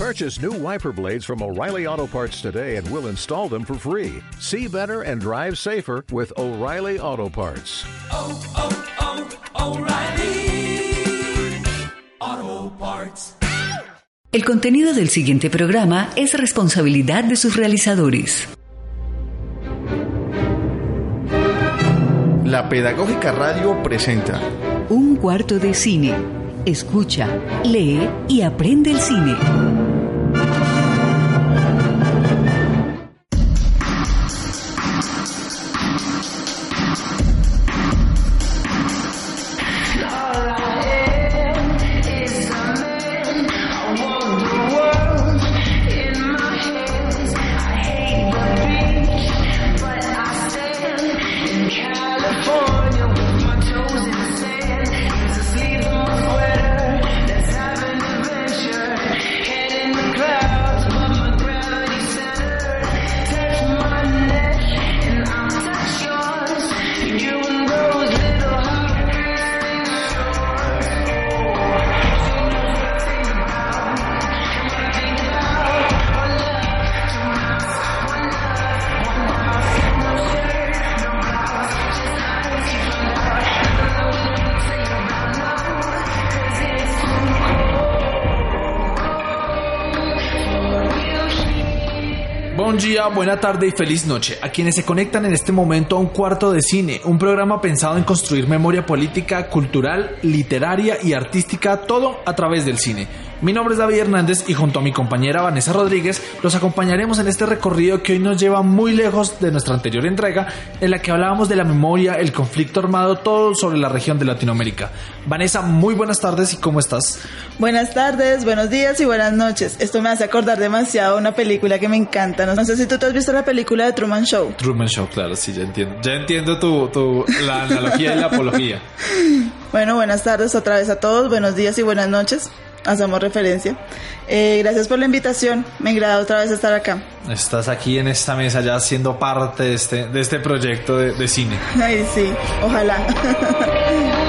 Purchase new wiper blades from O'Reilly Auto Parts today and we'll install them for free. See better and drive safer with O'Reilly Auto Parts. Oh, oh, oh, O'Reilly Auto Parts. El contenido del siguiente programa es responsabilidad de sus realizadores. La Pedagógica Radio presenta Un cuarto de cine. Escucha, lee y aprende el cine. Buena tarde y feliz noche a quienes se conectan en este momento a un cuarto de cine, un programa pensado en construir memoria política, cultural, literaria y artística, todo a través del cine. Mi nombre es David Hernández y junto a mi compañera Vanessa Rodríguez los acompañaremos en este recorrido que hoy nos lleva muy lejos de nuestra anterior entrega en la que hablábamos de la memoria, el conflicto armado, todo sobre la región de Latinoamérica. Vanessa, muy buenas tardes y ¿cómo estás? Buenas tardes, buenos días y buenas noches. Esto me hace acordar demasiado una película que me encanta. No sé si tú te has visto la película de Truman Show. Truman Show, claro, sí, ya entiendo. Ya entiendo tu, tu la analogía y la apología. Bueno, buenas tardes otra vez a todos, buenos días y buenas noches. Hacemos referencia. Eh, gracias por la invitación. Me agrada otra vez estar acá. Estás aquí en esta mesa ya siendo parte de este, de este proyecto de, de cine. Ay, sí, ojalá.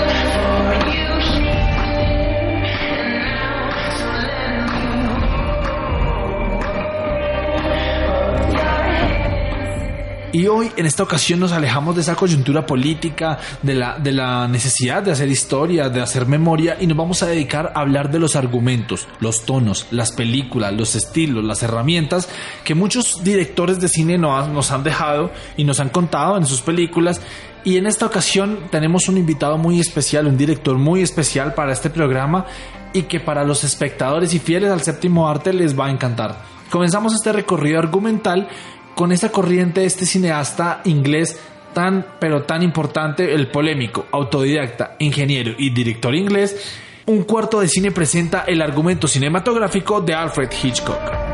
Y hoy, en esta ocasión, nos alejamos de esa coyuntura política, de la, de la necesidad de hacer historia, de hacer memoria, y nos vamos a dedicar a hablar de los argumentos, los tonos, las películas, los estilos, las herramientas que muchos directores de cine nos, han dejado y nos han contado en sus películas. Y en esta ocasión tenemos un invitado muy especial, un director muy especial para este programa y que para los espectadores y fieles al séptimo arte les va a encantar. Comenzamos este recorrido argumental con esta corriente este cineasta inglés tan pero tan importante, el polémico, autodidacta, ingeniero y director inglés, un cuarto de cine presenta el argumento cinematográfico de Alfred Hitchcock.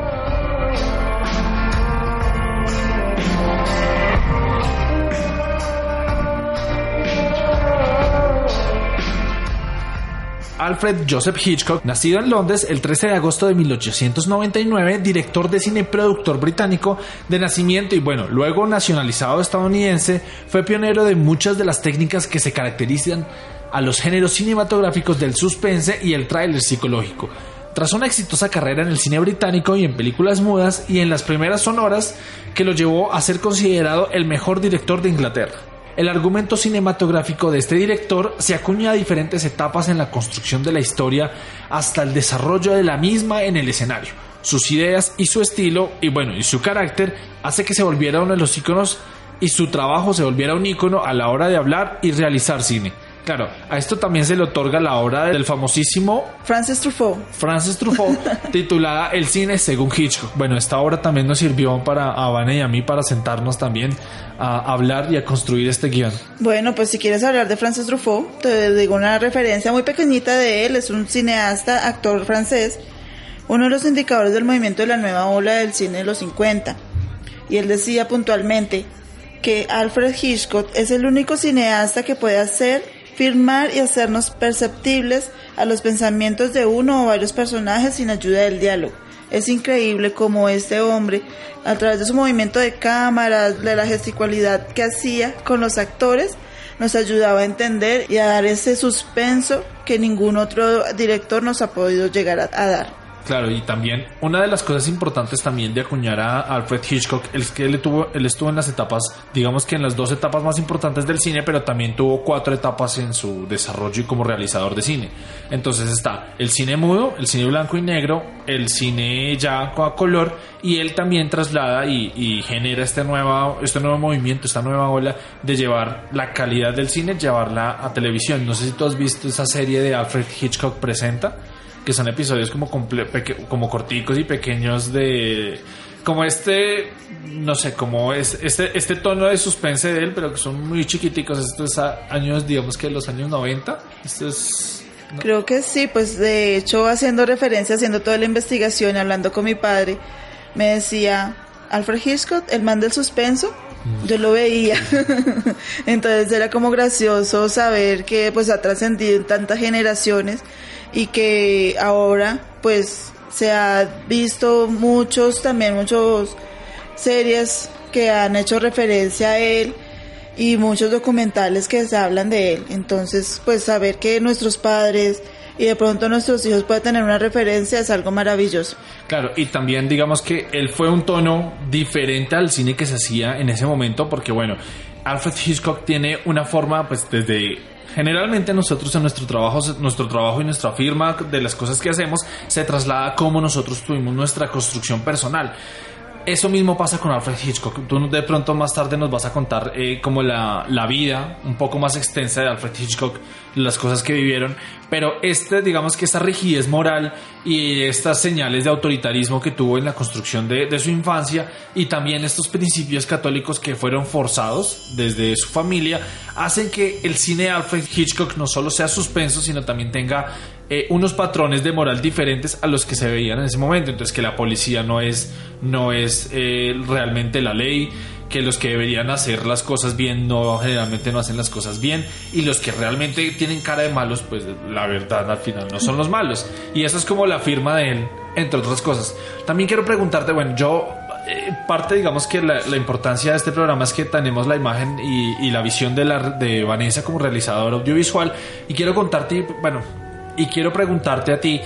Alfred Joseph Hitchcock, nacido en Londres el 13 de agosto de 1899, director de cine y productor británico de nacimiento y bueno, luego nacionalizado estadounidense, fue pionero de muchas de las técnicas que se caracterizan a los géneros cinematográficos del suspense y el tráiler psicológico. Tras una exitosa carrera en el cine británico y en películas mudas y en las primeras sonoras que lo llevó a ser considerado el mejor director de Inglaterra. El argumento cinematográfico de este director se acuña a diferentes etapas en la construcción de la historia hasta el desarrollo de la misma en el escenario. Sus ideas y su estilo y bueno, y su carácter hace que se volviera uno de los íconos y su trabajo se volviera un ícono a la hora de hablar y realizar cine. Claro, a esto también se le otorga la obra del famosísimo Francis Truffaut. Francis Truffaut, titulada El cine según Hitchcock. Bueno, esta obra también nos sirvió para a Vane y a mí para sentarnos también a hablar y a construir este guion. Bueno, pues si quieres hablar de Francis Truffaut, te digo una referencia muy pequeñita de él. Es un cineasta, actor francés, uno de los indicadores del movimiento de la nueva ola del cine de los 50. Y él decía puntualmente que Alfred Hitchcock es el único cineasta que puede hacer firmar y hacernos perceptibles a los pensamientos de uno o varios personajes sin ayuda del diálogo. Es increíble cómo este hombre, a través de su movimiento de cámara, de la gesticularidad que hacía con los actores, nos ayudaba a entender y a dar ese suspenso que ningún otro director nos ha podido llegar a dar. Claro, y también una de las cosas importantes también de acuñar a Alfred Hitchcock es que él, tuvo, él estuvo en las etapas, digamos que en las dos etapas más importantes del cine, pero también tuvo cuatro etapas en su desarrollo y como realizador de cine. Entonces está el cine mudo, el cine blanco y negro, el cine ya a color y él también traslada y, genera este, este nuevo movimiento, esta nueva ola de llevar la calidad del cine, llevarla a televisión. No sé si tú has visto esa serie de Alfred Hitchcock Presenta que son episodios como, comple- como corticos y pequeños de como este no sé como es este este tono de suspense de él pero que son muy chiquiticos. Esto es a años digamos que los años 90 esto es no. Creo que sí, pues de hecho haciendo referencia, haciendo toda la investigación, hablando con mi padre, me decía, Alfred Hitchcock, el man del suspenso, yo lo veía. Entonces era como gracioso saber que pues ha trascendido en tantas generaciones y que ahora pues se ha visto muchos, también muchos series que han hecho referencia a él y muchos documentales que se hablan de él. Entonces, pues saber que nuestros padres y de pronto nuestros hijos pueden tener una referencia es algo maravilloso. Claro, y también digamos que él fue un tono diferente al cine que se hacía en ese momento, porque bueno, Alfred Hitchcock tiene una forma, pues desde generalmente nosotros en nuestro trabajo, nuestro trabajo y nuestra firma de las cosas que hacemos se traslada a cómo nosotros tuvimos nuestra construcción personal. Eso mismo pasa con Alfred Hitchcock. Tú de pronto más tarde nos vas a contar eh, como la, la vida un poco más extensa de Alfred Hitchcock, las cosas que vivieron, pero este, digamos que esta rigidez moral y estas señales de autoritarismo que tuvo en la construcción de, de su infancia y también estos principios católicos que fueron forzados desde su familia, hacen que el cine de Alfred Hitchcock no solo sea suspenso, sino también tenga eh, unos patrones de moral diferentes a los que se veían en ese momento. Entonces que la policía no es, no es eh, realmente la ley, que los que deberían hacer las cosas bien no generalmente no hacen las cosas bien y los que realmente tienen cara de malos, pues la verdad al final no son los malos. Y eso es como la firma de él, entre otras cosas. También quiero preguntarte, bueno, yo eh, parte digamos que la, la, importancia de este programa es que tenemos la imagen y, y la visión de, la, de Vanessa como realizadora audiovisual y quiero contarte, bueno, y quiero preguntarte a ti,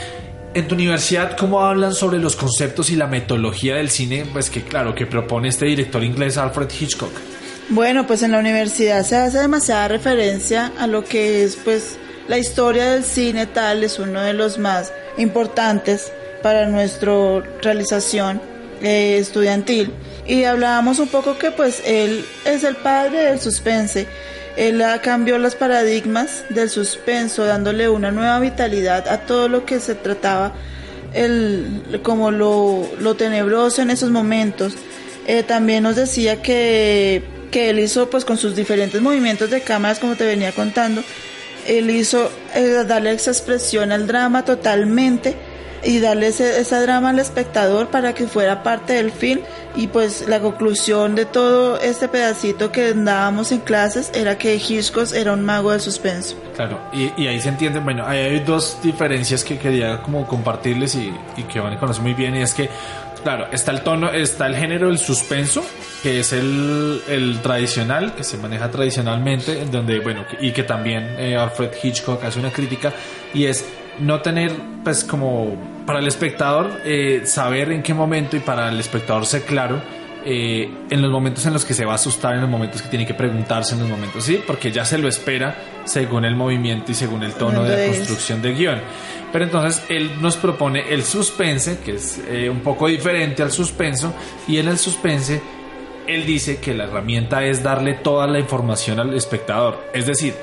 en tu universidad, ¿cómo hablan sobre los conceptos y la metodología del cine? Pues que claro, que propone este director inglés Alfred Hitchcock. Bueno, pues en la universidad se hace demasiada referencia a lo que es pues la historia del cine tal, es uno de los más importantes para nuestra realización eh, estudiantil. Y hablábamos un poco que pues él es el padre del suspense. Él cambió los paradigmas del suspenso, dándole una nueva vitalidad a todo lo que se trataba el, como lo, lo tenebroso en esos momentos. Eh, también nos decía que, que él hizo, pues con sus diferentes movimientos de cámaras, como te venía contando, él hizo eh, darle esa expresión al drama totalmente y darle ese, ese drama al espectador para que fuera parte del film y pues la conclusión de todo este pedacito que dábamos en clases era que Hitchcock era un mago del suspenso. Claro, y, y ahí se entiende, bueno, ahí hay dos diferencias que quería como compartirles y, y que van a conocer muy bien y es que Claro, está el tono, está el género del suspenso, que es el, el tradicional, que se maneja tradicionalmente, en donde, bueno, y que también eh, Alfred Hitchcock hace una crítica, y es no tener, pues, como para el espectador, eh, saber en qué momento y para el espectador ser claro eh, en los momentos en los que se va a asustar, en los momentos que tiene que preguntarse, en los momentos, sí, porque ya se lo espera según el movimiento y según el tono de la construcción del guion. Pero entonces él nos propone el suspense, que es eh, un poco diferente al suspenso, y en el suspense él dice que la herramienta es darle toda la información al espectador. Es decir,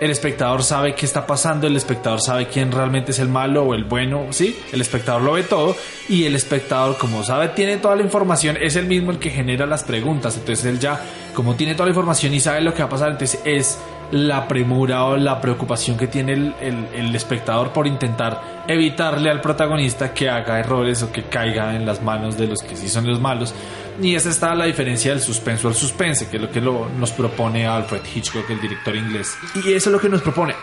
el espectador sabe qué está pasando, el espectador sabe quién realmente es el malo o el bueno, ¿sí? El espectador lo ve todo y el espectador, como sabe, tiene toda la información, es el mismo el que genera las preguntas. Entonces él ya, como tiene toda la información y sabe lo que va a pasar, entonces es la premura o la preocupación que tiene el, el, espectador por intentar evitarle al protagonista que haga errores o que caiga en las manos de los que sí son los malos. Y esa está la diferencia del suspenso al suspense, que es lo que lo, nos propone Alfred Hitchcock, el director inglés. Y eso es lo que nos propone.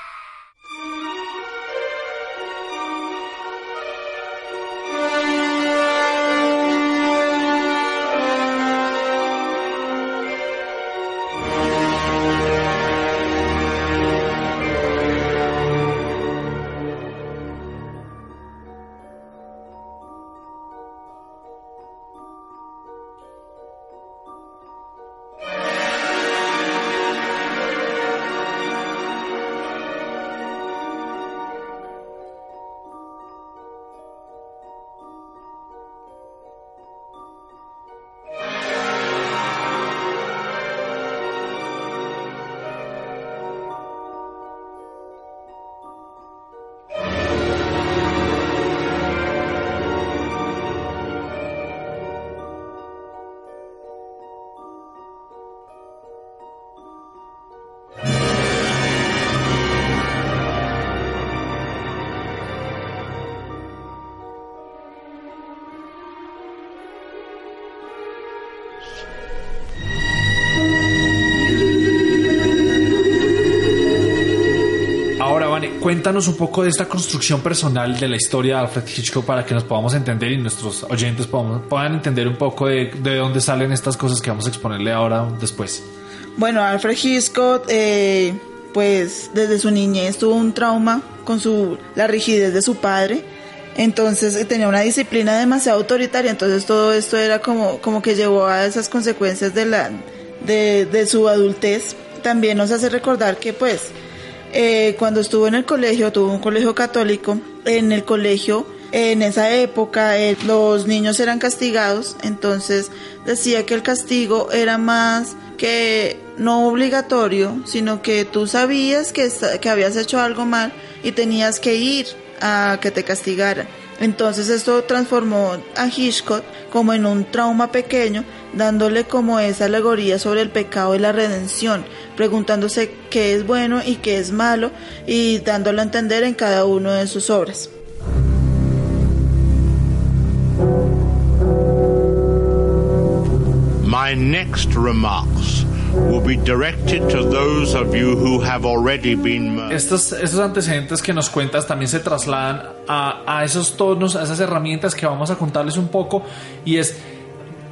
Cuéntanos un poco de esta construcción personal de la historia de Alfred Hitchcock para que nos podamos entender y nuestros oyentes podamos- puedan entender un poco de, de dónde salen estas cosas que vamos a exponerle ahora después. Bueno, Alfred Hitchcock, eh, pues desde su niñez tuvo un trauma con su la rigidez de su padre. Entonces eh, tenía una disciplina demasiado autoritaria. Entonces todo esto era como, como que llevó a esas consecuencias de la de, de su adultez. También nos hace recordar que pues eh, cuando estuvo en el colegio, tuvo un colegio católico, en el colegio, en esa época, eh, los niños eran castigados, entonces decía que el castigo era más que no obligatorio, sino que tú sabías que, que habías hecho algo mal y tenías que ir a que te castigaran. Entonces esto transformó a Hitchcock como en un trauma pequeño, dándole como esa alegoría sobre el pecado y la redención, preguntándose qué es bueno y qué es malo y dándolo a entender en cada una de sus obras. Estos, estos antecedentes que nos cuentas también se trasladan a, a esos tonos, a esas herramientas que vamos a contarles un poco y es,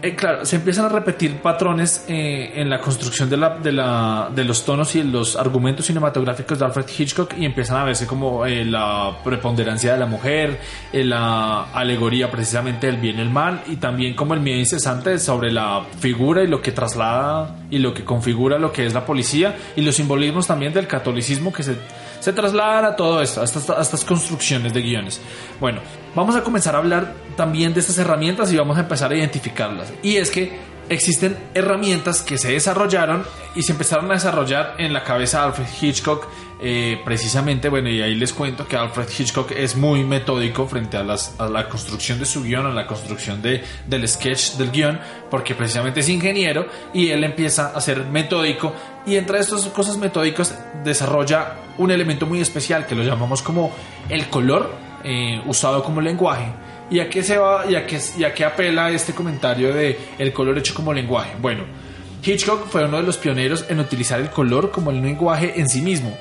eh, claro, se empiezan a repetir patrones eh, en la construcción de, la, de, la, de los tonos y los argumentos cinematográficos de Alfred Hitchcock y empiezan a verse como eh, la preponderancia de la mujer, la alegoría precisamente del bien y el mal y también como el miedo incesante sobre la figura y lo que traslada y lo que configura lo que es la policía y los simbolismos también del catolicismo que se, se trasladan a todo esto, a estas, a estas construcciones de guiones. Bueno, vamos a comenzar a hablar también de estas herramientas y vamos a empezar a identificarlas. Y es que existen herramientas que se desarrollaron y se empezaron a desarrollar en la cabeza de Alfred Hitchcock. Eh, precisamente, bueno, y ahí les cuento que Alfred Hitchcock es muy metódico frente a, la construcción de su guion, a la construcción de, del sketch del guion, porque precisamente es ingeniero y él empieza a ser metódico y entre estas cosas metódicas desarrolla un elemento muy especial que lo llamamos como el color eh, usado como lenguaje. ¿Y a qué se va y a qué apela este comentario de el color hecho como lenguaje? Bueno, Hitchcock fue uno de los pioneros en utilizar el color como el lenguaje en sí mismo.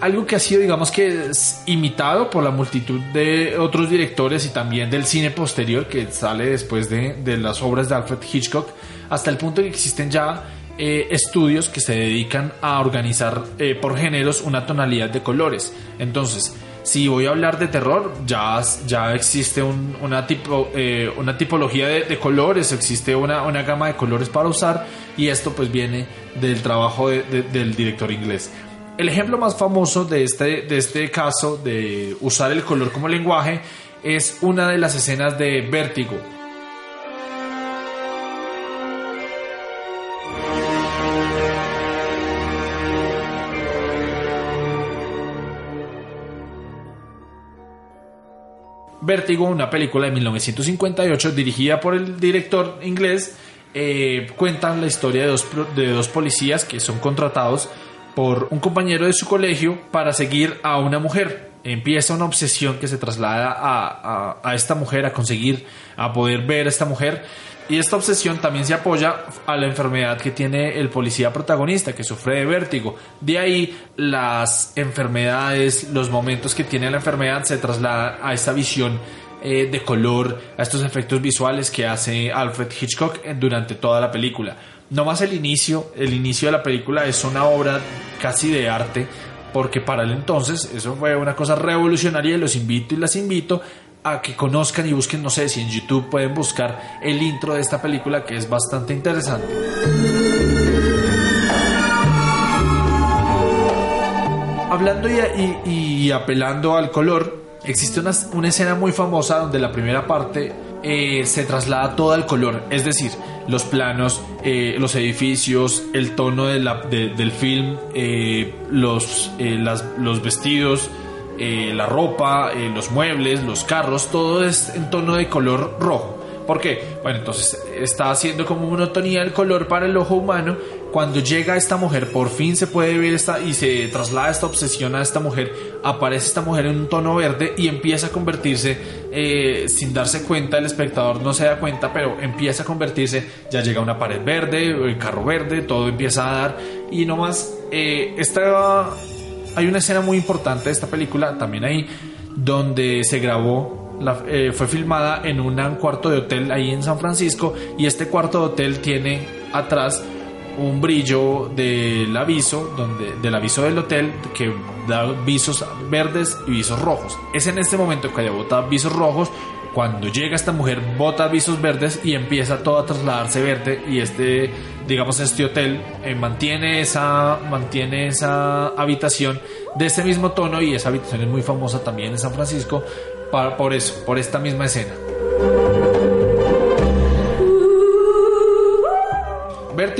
Algo que ha sido, digamos que, es imitado por la multitud de otros directores y también del cine posterior que sale después de, las obras de Alfred Hitchcock, hasta el punto que existen ya eh, estudios que se dedican a organizar eh, por géneros una tonalidad de colores. Entonces, si voy a hablar de terror, ya, ya existe un- una, tipo, eh, una tipología de, de colores, existe una, una gama de colores para usar y esto pues viene del trabajo de- de- del director inglés. El ejemplo más famoso de este, de este caso de usar el color como lenguaje es una de las escenas de Vértigo, Vértigo, una película de 1958 dirigida por el director inglés, eh, cuentan la historia de dos, de dos policías que son contratados por un compañero de su colegio para seguir a una mujer. Empieza una obsesión que se traslada a, a- esta mujer, a conseguir, a poder ver a esta mujer. Y esta obsesión también se apoya a la enfermedad que tiene el policía protagonista, que sufre de vértigo. De ahí las enfermedades, los momentos que tiene la enfermedad se trasladan a esta visión eh, de color, a estos efectos visuales que hace Alfred Hitchcock eh, durante toda la película. No más el inicio, el inicio de la película es una obra casi de arte, porque para el entonces eso fue una cosa revolucionaria y los invito y las invito a que conozcan y busquen, no sé si en YouTube pueden buscar el intro de esta película que es bastante interesante. Hablando y, apelando al color, existe una, una escena muy famosa donde la primera parte eh, se traslada todo al color, es decir, los planos, eh, los edificios, el tono del film, eh, los, las- los vestidos, la ropa, los muebles, los carros, todo es en tono de color rojo. ¿Por qué? Bueno, entonces está haciendo como monotonía el color para el ojo humano. Cuando llega esta mujer, por fin se puede ver esta y se traslada esta obsesión a esta mujer. Aparece esta mujer en un tono verde y empieza a convertirse, eh, sin darse cuenta, el espectador no se da cuenta, pero empieza a convertirse. Ya llega una pared verde, el carro verde, todo empieza a dar. Y nomás, eh, esta hay una escena muy importante de esta película, también ahí, donde se grabó, eh, fue filmada en un cuarto de hotel ahí en San Francisco y este cuarto de hotel tiene atrás un brillo del aviso, donde, del aviso del hotel que da visos verdes y visos rojos. Es en este momento que ella bota visos rojos. Cuando llega esta mujer, bota visos verdes y empieza todo a trasladarse verde. Y este, digamos, este hotel eh, mantiene, esa, mantiene esa habitación de este mismo tono. Y esa habitación es muy famosa también en San Francisco por eso, por esta misma escena.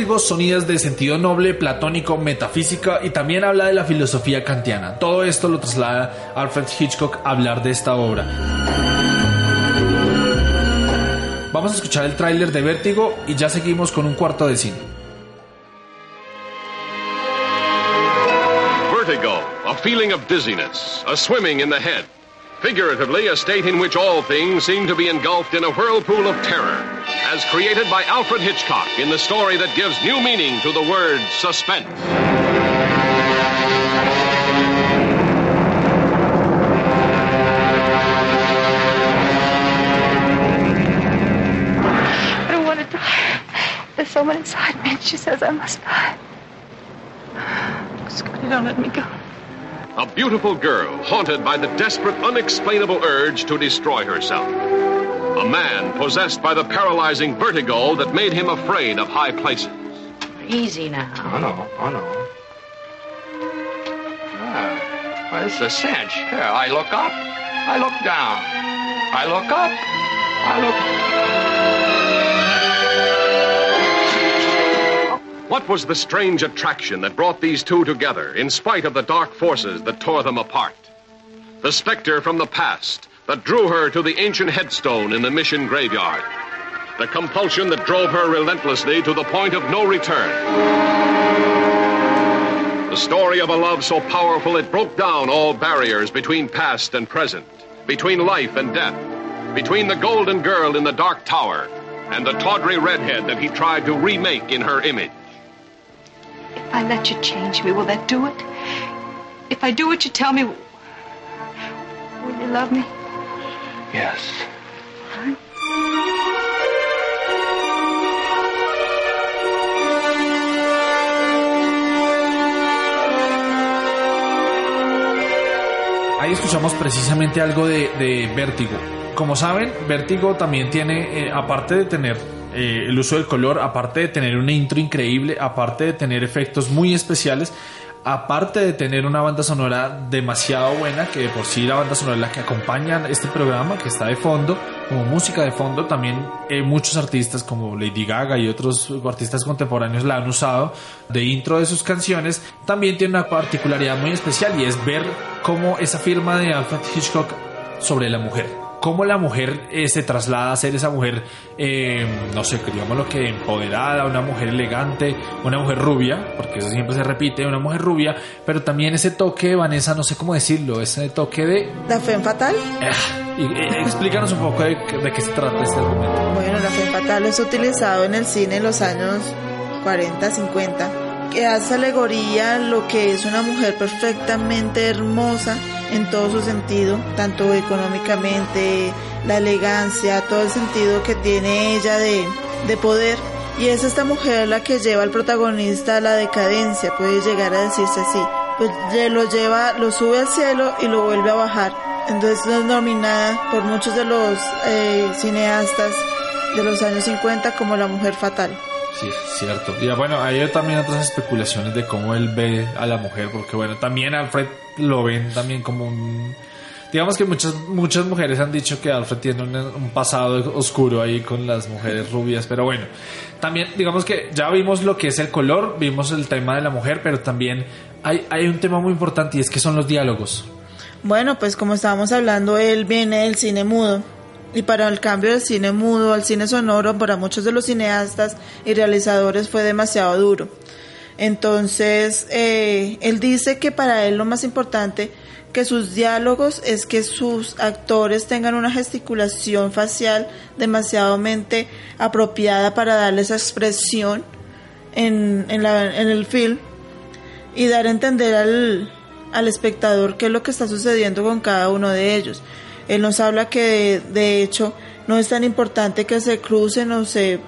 Vértigo, sonidas de sentido noble, platónico, metafísica y también habla de la filosofía kantiana. Todo esto lo traslada Alfred Hitchcock a hablar de esta obra. Vamos a escuchar el tráiler de Vértigo y ya seguimos con un cuarto de cine. Vertigo, a feeling of dizziness, a swimming in the head. Figuratively, a state in which all things seem to be engulfed in a whirlpool of terror, as created by Alfred Hitchcock in the story that gives new meaning to the word suspense. I don't want to die. There's someone inside me, and she says I must die. Scotty, don't let me go. A beautiful girl haunted by the desperate, unexplainable urge to destroy herself. A man possessed by the paralyzing vertigo that made him afraid of high places. Easy now. Oh no, oh no. Ah, well, it's a cinch. Here, I look up, I look down. I look up, I look. What was the strange attraction that brought these two together in spite of the dark forces that tore them apart? The specter from the past that drew her to the ancient headstone in the mission graveyard. The compulsion that drove her relentlessly to the point of no return. The story of a love so powerful it broke down all barriers between past and present, between life and death, between the golden girl in the dark tower and the tawdry redhead that he tried to remake in her image. If I let you change me, will that do it? If I do what you tell me, will you love me? Yes. Ahí escuchamos precisamente algo de, de Vértigo. Como saben, Vértigo también tiene, eh, aparte de tener eh, el uso del color, aparte de tener una intro increíble, aparte de tener efectos muy especiales, aparte de tener una banda sonora demasiado buena, que de por sí la banda sonora es la que acompaña este programa, que está de fondo, como música de fondo, también eh, muchos artistas como Lady Gaga y otros artistas contemporáneos la han usado de intro de sus canciones, también tiene una particularidad muy especial y es ver cómo esa firma de Alfred Hitchcock sobre la mujer cómo la mujer eh, se traslada a ser esa mujer, eh, no sé, digámoslo que empoderada, una mujer elegante, una mujer rubia, porque eso siempre se repite, una mujer rubia, pero también ese toque, Vanessa, no sé cómo decirlo, ese toque de... ¿La fe fatal? Ah, y, eh, explícanos un poco de, de, qué se trata este argumento. Bueno, la fe fatal es utilizado en el cine en los años 40, 50, que hace alegoría lo que es una mujer perfectamente hermosa en todo su sentido, tanto económicamente, la elegancia, todo el sentido que tiene ella de, de poder. Y es esta mujer la que lleva al protagonista a la decadencia, puede llegar a decirse así. Pues lo lleva, lo sube al cielo y lo vuelve a bajar. Entonces es nominada por muchos de los eh, cineastas de los años 50 como la mujer fatal. Sí, cierto. Y bueno, hay también otras especulaciones de cómo él ve a la mujer, porque bueno, también Alfred lo ven también como un... Digamos que muchas, muchas mujeres han dicho que Alfred tiene un, un, pasado oscuro ahí con las mujeres rubias, pero bueno, también digamos que ya vimos lo que es el color, vimos el tema de la mujer, pero también hay, hay un tema muy importante y es que son los diálogos. Bueno, pues como estábamos hablando, él viene del cine mudo. Y para el cambio del cine mudo al cine sonoro, para muchos de los cineastas y realizadores fue demasiado duro. Entonces, eh, él dice que para él lo más importante que sus diálogos es que sus actores tengan una gesticulación facial demasiadamente apropiada para darle esa expresión en, en, la, en el film y dar a entender al, al espectador qué es lo que está sucediendo con cada uno de ellos. Él nos habla que de hecho no es tan importante que se crucen o se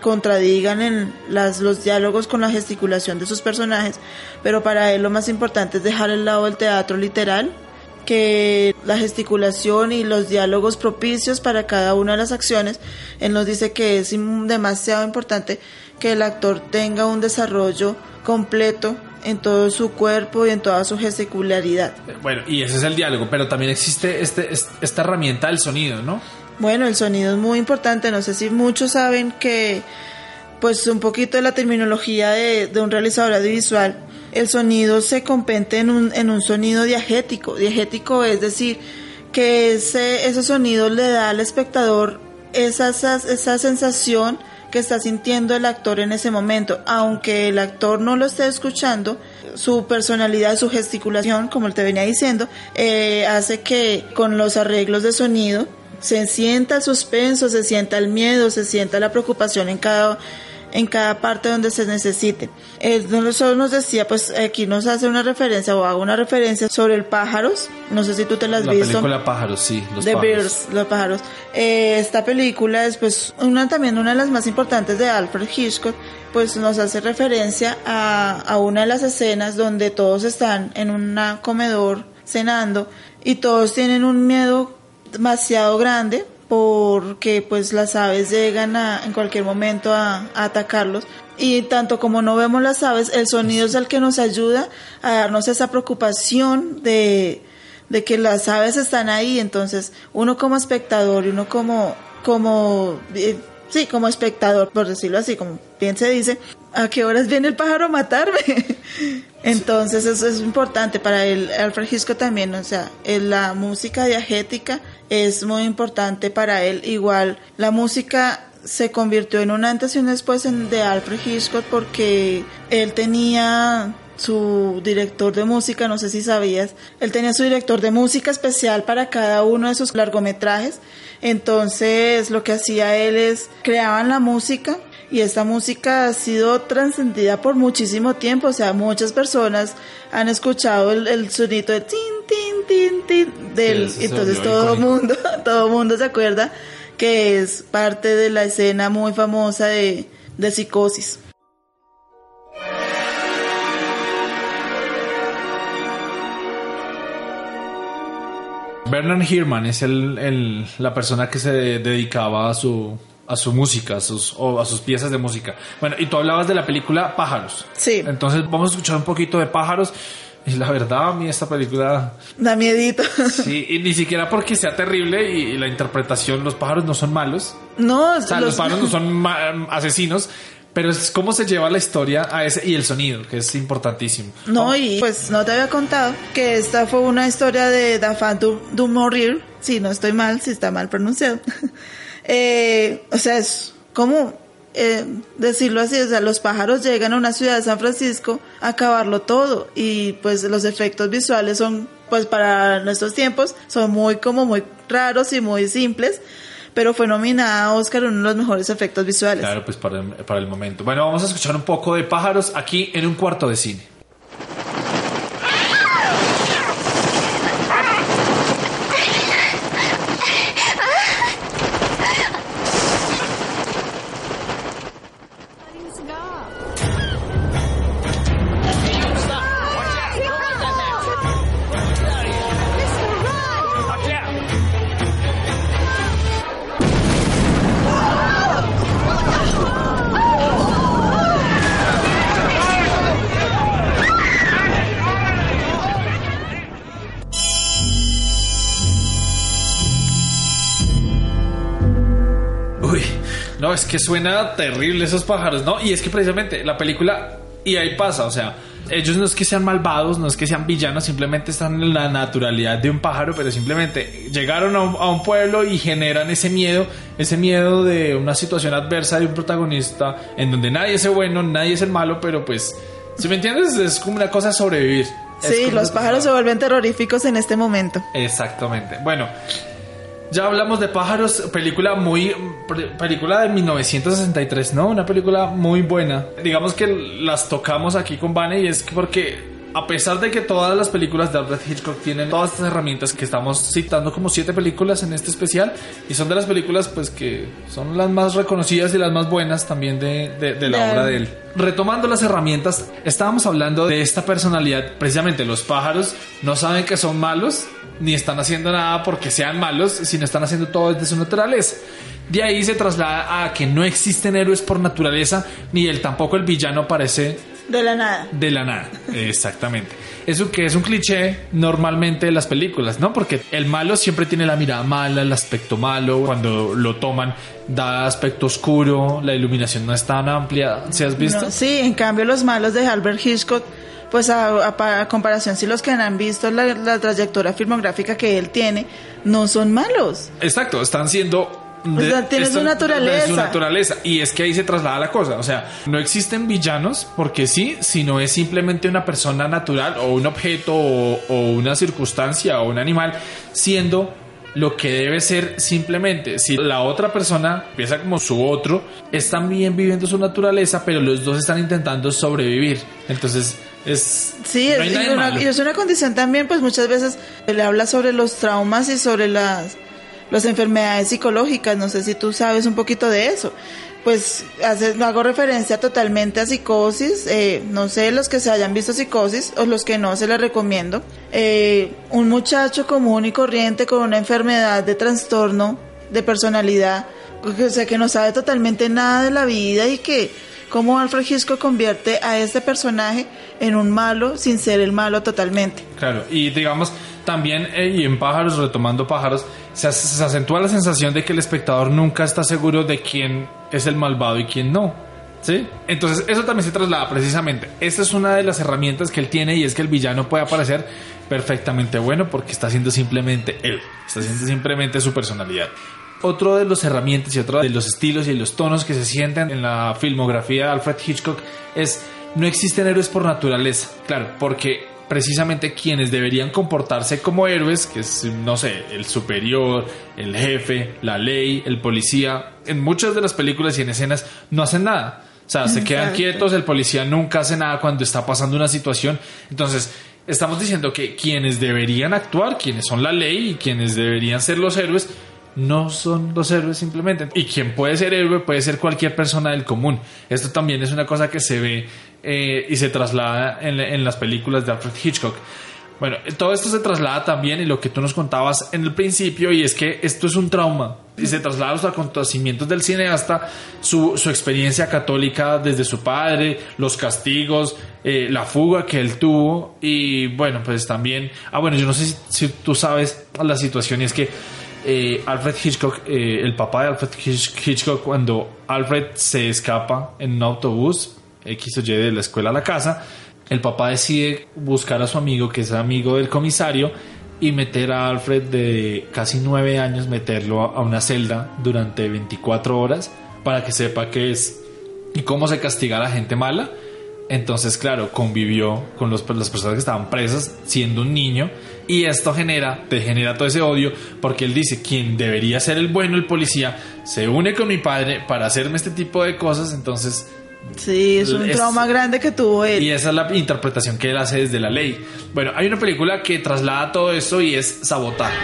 contradigan en los diálogos con la gesticulación de sus personajes, pero para él lo más importante es dejar el lado del teatro literal, que la gesticulación y los diálogos propicios para cada una de las acciones, él nos dice que es demasiado importante que el actor tenga un desarrollo completo en todo su cuerpo y en toda su gesticularidad. Bueno, y ese es el diálogo, pero también existe este, esta herramienta del sonido, ¿no? Bueno, el sonido es muy importante. No sé si muchos saben que, pues, un poquito de la terminología de, de un realizador audiovisual, el sonido se compete en un, en un sonido diegético. Diegético es decir, que ese, ese sonido le da al espectador esa, esa, esa sensación que está sintiendo el actor en ese momento. Aunque el actor no lo esté escuchando, su personalidad, su gesticulación, como te venía diciendo, eh, hace que con los arreglos de sonido se sienta el suspenso, se sienta el miedo, se sienta la preocupación en cada en cada parte donde se necesite. Solo nos decía, pues aquí nos hace una referencia o hago una referencia sobre el pájaros. No sé si tú te la has La visto. película Pájaros, sí, los The pájaros. Birds, los pájaros. Eh, esta película es pues una también una de las más importantes de Alfred Hitchcock, pues nos hace referencia a, a una de las escenas donde todos están en un comedor cenando y todos tienen un miedo demasiado grande porque pues las aves llegan a, en cualquier momento a, atacarlos. Y tanto como no vemos las aves el sonido es el que nos ayuda a darnos esa preocupación de, de que las aves están ahí. Entonces uno como espectador y uno como como eh, sí como espectador por decirlo así como bien se dice a qué horas viene el pájaro a matarme entonces eso es importante para el Alfred Hitchcock también o sea la música diegética es muy importante para él. Igual la música se convirtió en un antes y un después de Alfred Hitchcock porque él tenía su director de música, no sé si sabías, él tenía su director de música especial para cada uno de sus largometrajes, entonces lo que hacía él es creaban la música y esta música ha sido trascendida por muchísimo tiempo, o sea, muchas personas han escuchado el, el sonido de tin, tin, tin, tin, del, Sí, entonces todo el mundo, todo el mundo se acuerda que es parte de la escena muy famosa de, de psicosis. Bernard Herrmann es el, el- la persona que se dedicaba a su, a su música, a sus, o a sus piezas de música. Bueno, y tú hablabas de la película Pájaros. Sí. Entonces vamos a escuchar un poquito de Pájaros. Y la verdad, a mí esta película, Da miedito. sí, y ni siquiera porque sea terrible y, y la interpretación, los pájaros no son malos. No, O sea, los, pájaros no son asesinos, pero es cómo se lleva la historia a ese y el sonido, que es importantísimo. No, y pues no te había contado que esta fue una historia de Dafan du, du Morir, si no estoy mal, si está mal pronunciado. Eh, o sea, es como eh, decirlo así, o sea, los pájaros llegan a una ciudad de San Francisco a acabarlo todo y pues los efectos visuales son, pues para nuestros tiempos, son muy como muy raros y muy simples, pero fue nominada a Oscar uno de los mejores efectos visuales. Claro, pues para para el momento. Bueno, vamos a escuchar un poco de pájaros aquí en un cuarto de cine. Que suena terrible esos pájaros, ¿no? Y es que precisamente la película, y ahí pasa, o sea, ellos no es que sean malvados, no es que sean villanos, simplemente están en la naturalidad de un pájaro, pero simplemente llegaron a un, a un pueblo y generan ese miedo, ese miedo de una situación adversa de un protagonista en donde nadie es el bueno, nadie es el malo, pero pues, si me entiendes, es como una cosa de sobrevivir. Es Sí, los pájaros se vuelven terroríficos en este momento. Exactamente. Bueno, ya hablamos de pájaros, película muy película de 1963, ¿no? Una película muy buena. Digamos que las tocamos aquí con Vane y es que porque a pesar de que todas las películas de Alfred Hitchcock tienen todas estas herramientas que estamos citando como siete películas en este especial y son de las películas pues que son las más reconocidas y las más buenas también de, de- de la obra de él. Retomando las herramientas, estábamos hablando de esta personalidad, precisamente los pájaros no saben que son malos ni están haciendo nada porque sean malos, sino están haciendo todo desde su naturaleza. De ahí se traslada a que no existen héroes por naturaleza, ni el tampoco el villano aparece De la nada. de la nada. Exactamente. Eso que es un cliché normalmente de las películas, ¿no? Porque el malo siempre tiene la mirada mala, el aspecto malo. Cuando lo toman, da aspecto oscuro, la iluminación no es tan amplia. ¿Se has visto? No, sí, en cambio los malos de Albert Hitchcock, pues a, a- a comparación si los que han visto la, la trayectoria filmográfica que él tiene, no son malos. Exacto, están siendo... sea, tiene su naturaleza. de su naturaleza. Y es que ahí se traslada la cosa. O sea, no existen villanos porque sí, sino es simplemente una persona natural o un objeto o, o una circunstancia o un animal siendo lo que debe ser simplemente. Si la otra persona piensa como su otro, es también viviendo su naturaleza, pero los dos están intentando sobrevivir. Entonces, es... Sí, no es, y una, y es una condición también, pues muchas veces le habla sobre los traumas y sobre las, las enfermedades psicológicas. No sé si tú sabes un poquito de eso. Pues hago referencia totalmente a psicosis. eh, no sé los que se hayan visto psicosis o los que no se les recomiendo. Eh, un muchacho común y corriente con una enfermedad de trastorno de personalidad, o sea que no sabe totalmente nada de la vida y que cómo Alfred Hitchcock convierte a este personaje en un malo sin ser el malo totalmente. Claro, y digamos, también, eh, y en pájaros, retomando pájaros, se, se acentúa la sensación de que el espectador nunca está seguro de quién es el malvado y quién no. ¿Sí? Entonces, eso también se traslada precisamente. Esta es una de las herramientas que él tiene y es que el villano puede aparecer perfectamente bueno porque está haciendo simplemente él, está haciendo simplemente su personalidad. Otro de las herramientas y otro de los estilos y los tonos que se sienten en la filmografía de Alfred Hitchcock es no existen héroes por naturaleza. Claro, porque precisamente quienes deberían comportarse como héroes, que es, no sé, el superior, el jefe, la ley, el policía, en muchas de las películas y en escenas no hacen nada. O sea, se quedan quietos, el policía nunca hace nada cuando está pasando una situación. Entonces, estamos diciendo que quienes deberían actuar, quienes son la ley y quienes deberían ser los héroes, no son los héroes simplemente. Y quien puede ser héroe puede ser cualquier persona del común. Esto también es una cosa que se ve eh, y se traslada en, en las películas de Alfred Hitchcock. Bueno, todo esto se traslada también y lo que tú nos contabas en el principio y es que esto es un trauma y se traslada a los acontecimientos del cineasta, su, su experiencia católica desde su padre, los castigos, eh, la fuga que él tuvo y bueno, pues también, ah bueno, yo no sé si, si tú sabes la situación y es que eh, Alfred Hitchcock, eh, el papá de Alfred Hitch- Hitchcock, cuando Alfred se escapa en un autobús, X o Y de la escuela a la casa, el papá decide buscar a su amigo, que es amigo del comisario, y meter a Alfred de casi nueve años, meterlo a a una celda durante 24 horas para que sepa qué es y cómo se castiga a la gente mala. Entonces, claro, convivió con los- las personas que estaban presas siendo un niño y esto genera, te genera todo ese odio porque él dice, quien debería ser el bueno, el policía, se une con mi padre para hacerme este tipo de cosas, entonces... Sí, es un Es- trauma grande que tuvo él. Y esa es la interpretación que él hace desde la ley. Bueno, hay una película que traslada todo esto y es Sabotaje.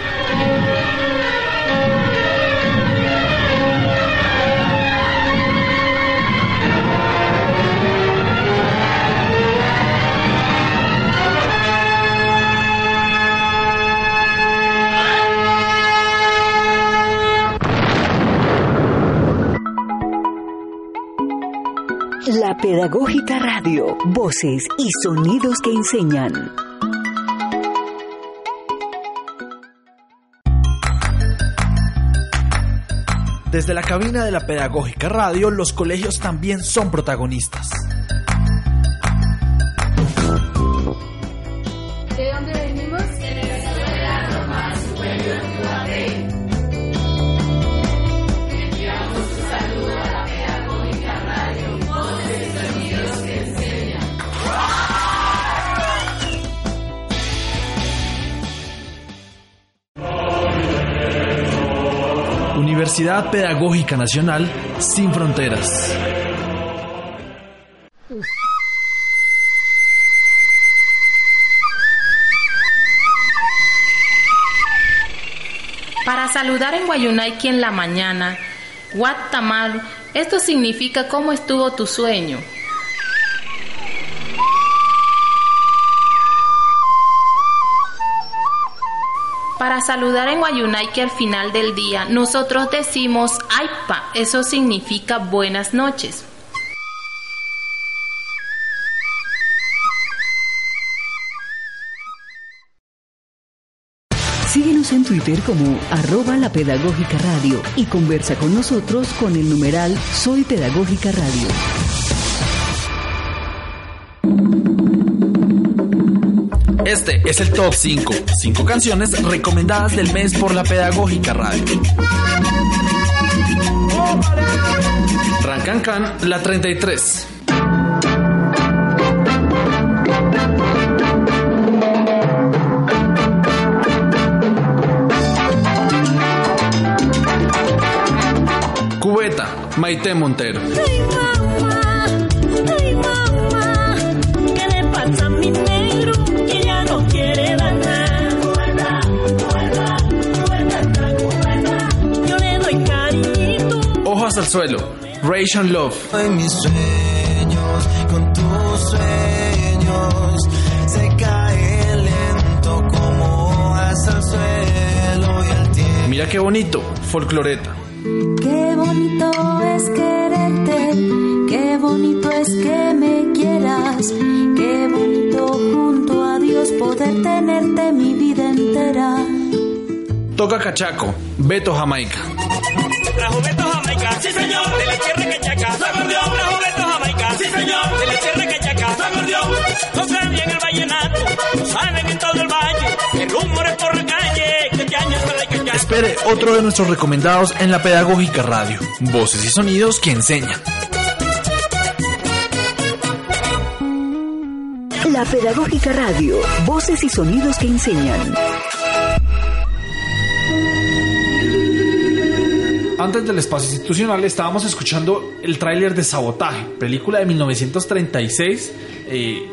Pedagógica Radio, voces y sonidos que enseñan. Desde la cabina de la Pedagógica Radio, los colegios también son protagonistas. Universidad Pedagógica Nacional Sin Fronteras. Para saludar en Guayunaiki en la mañana, Guatamar, esto significa cómo estuvo tu sueño. Saludar en Guayunaiki al final del día, nosotros decimos Aipa, eso significa buenas noches. Síguenos en Twitter como arroba la pedagógica radio y conversa con nosotros con el numeral Soy Pedagógica Radio. Este es el top 5. 5 canciones recomendadas del mes por la Pedagógica Radio. Rancancan, la 33. Cubeta, Maite Montero. Ojos al suelo, Ration Love. En mis sueños, con tus sueños, se cae lento como hojas al suelo y el tiempo. Mira qué bonito, Folcloreta. Qué bonito es quererte, qué bonito es que me quieras, qué bonito junto a Dios poder tenerte mi vida entera. Toca Cachaco, Beto Jamaica. De la tierra que chaca, se mordió. No saben en el vallenato, no saben en todo el valle, el rumor es por la calle, que este está la. Espere otro de nuestros recomendados en la Pedagógica Radio. Voces y sonidos que enseñan. La Pedagógica Radio, voces y sonidos que enseñan. Antes del espacio institucional estábamos escuchando el tráiler de Sabotaje, película de 1936, eh,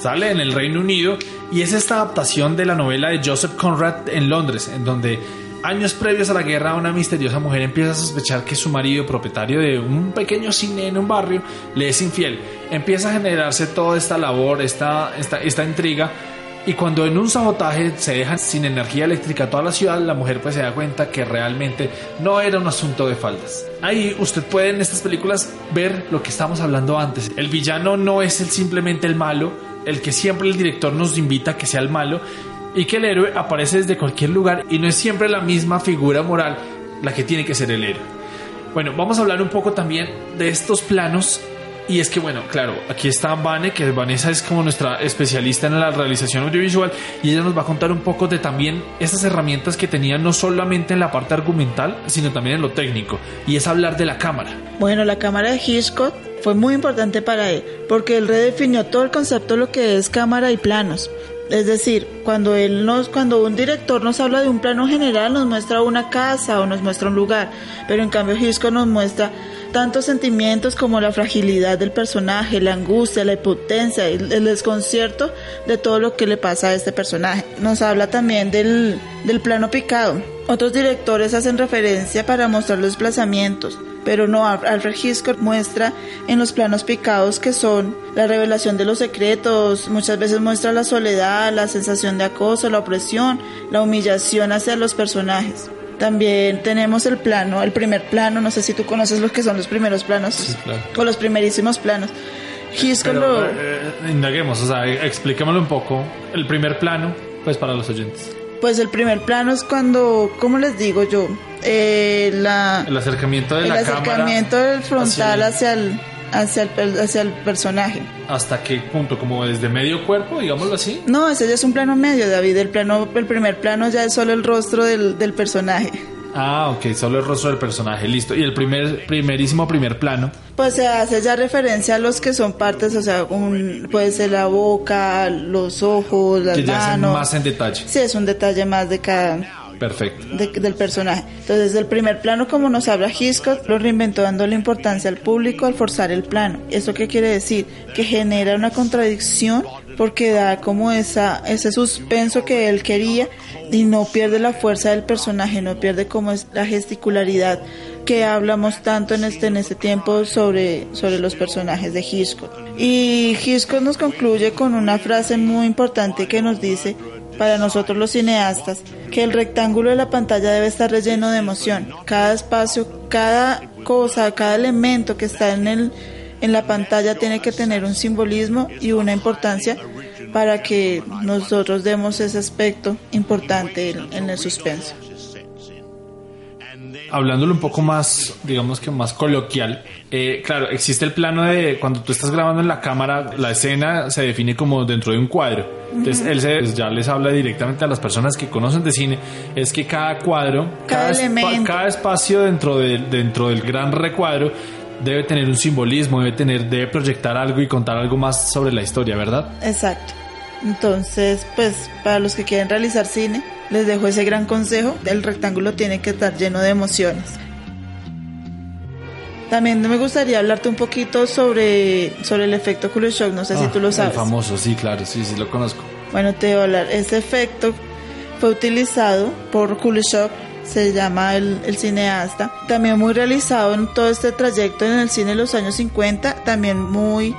sale en el Reino Unido y es esta adaptación de la novela de Joseph Conrad en Londres, en donde años previos a la guerra una misteriosa mujer empieza a sospechar que su marido, propietario de un pequeño cine en un barrio, le es infiel. Empieza a generarse toda esta labor, esta, esta, esta intriga y cuando en un sabotaje se deja sin energía eléctrica toda la ciudad, la mujer pues se da cuenta que realmente no era un asunto de faldas. Ahí usted puede en estas películas ver lo que estamos hablando antes. El villano no es simplemente el malo, el que siempre el director nos invita a que sea el malo, y que el héroe aparece desde cualquier lugar y no es siempre la misma figura moral la que tiene que ser el héroe. Bueno, vamos a hablar un poco también de estos planos y es que, bueno, claro, aquí está Vane, que Vanessa es como nuestra especialista en la realización audiovisual y ella nos va a contar un poco de también estas herramientas que tenía no solamente en la parte argumental, sino también en lo técnico, y es hablar de la cámara. Bueno, la cámara de Hitchcock fue muy importante para él, porque él redefinió todo el concepto de lo que es cámara y planos. Es decir, cuando él nos, cuando un director nos habla de un plano general, nos muestra una casa o nos muestra un lugar, pero en cambio Hitchcock nos muestra tantos sentimientos como la fragilidad del personaje, la angustia, la impotencia, el, el desconcierto de todo lo que le pasa a este personaje. Nos habla también del, del plano picado. Otros directores hacen referencia para mostrar los desplazamientos, pero no, Alfred Hitchcock muestra en los planos picados que son la revelación de los secretos, muchas veces muestra la soledad, la sensación de acoso, la opresión, la humillación hacia los personajes. También tenemos el plano, el primer plano, no sé si tú conoces lo que son los primeros planos, Sí, claro. o los primerísimos planos. Pero, lo- eh, indaguemos, o sea, expliquémoslo un poco. El primer plano, pues para los oyentes. Pues el primer plano es cuando, ¿cómo les digo yo? Eh, la, El acercamiento de el la acercamiento cámara del frontal hacia hacia el, hacia el, hacia el personaje. ¿Hasta qué punto? ¿Como desde medio cuerpo, digámoslo así? No, ese ya es un plano medio, David. El plano, el primer plano ya es solo el rostro del, del personaje. Ah, ok, solo el rostro del personaje, listo. Y el primer, primerísimo primer plano. Pues se hace ya referencia a los que son partes, o sea, un, puede ser la boca, los ojos, las que ya manos. más en detalle. Sí, es un detalle más de cada Perfecto. de- del personaje. Entonces, el primer plano, como nos habla Hitchcock, lo reinventó dándole importancia al público al forzar el plano. ¿Eso qué quiere decir? Que genera una contradicción porque da como esa, ese suspenso que él quería y no pierde la fuerza del personaje, no pierde como es la gesticularidad que hablamos tanto en este en este tiempo sobre sobre los personajes de Hitchcock. Y Hitchcock nos concluye con una frase muy importante que nos dice para nosotros los cineastas que el rectángulo de la pantalla debe estar relleno de emoción. Cada espacio, cada cosa, cada elemento que está en el en la pantalla tiene que tener un simbolismo y una importancia para que nosotros demos ese aspecto importante en, en el suspenso. Hablándolo un poco más, digamos que más coloquial, eh, claro, existe el plano de cuando tú estás grabando en la cámara, la escena se define como dentro de un cuadro. Entonces, él se- pues, ya les habla directamente a las personas que conocen de cine, es que cada cuadro, Cada espa- cada espacio dentro, de, dentro del gran recuadro debe tener un simbolismo, debe tener, debe proyectar algo y contar algo más sobre la historia, ¿verdad? Exacto. Entonces, pues para los que quieren realizar cine, les dejo ese gran consejo. El rectángulo tiene que estar lleno de emociones. También me gustaría hablarte un poquito sobre, sobre el efecto Kuleshov. No sé si Ah, tú lo sabes. El famoso, sí, claro, sí, sí, lo conozco. Bueno, te voy a hablar. Ese efecto fue utilizado por Kuleshov, se llama el, el cineasta. También muy realizado en todo este trayecto en el cine de los años 50. También muy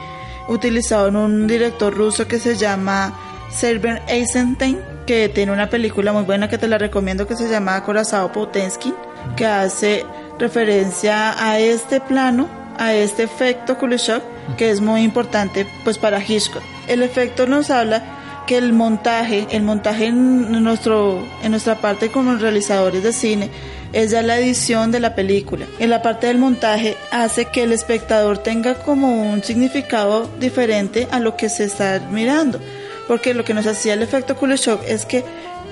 utilizado en un director ruso que se llama Serben Eisenstein, que tiene una película muy buena que te la recomiendo que se llama Corazao Potensky, que hace referencia a este plano, a este efecto Kuleshov, que es muy importante pues para Hitchcock. El efecto nos habla que el montaje, el montaje en nuestro, en nuestra parte como realizadores de cine, es ya la edición de la película. En la parte del montaje hace que el espectador tenga como un significado diferente a lo que se está mirando. Porque lo que nos hacía el efecto Kuleshov es que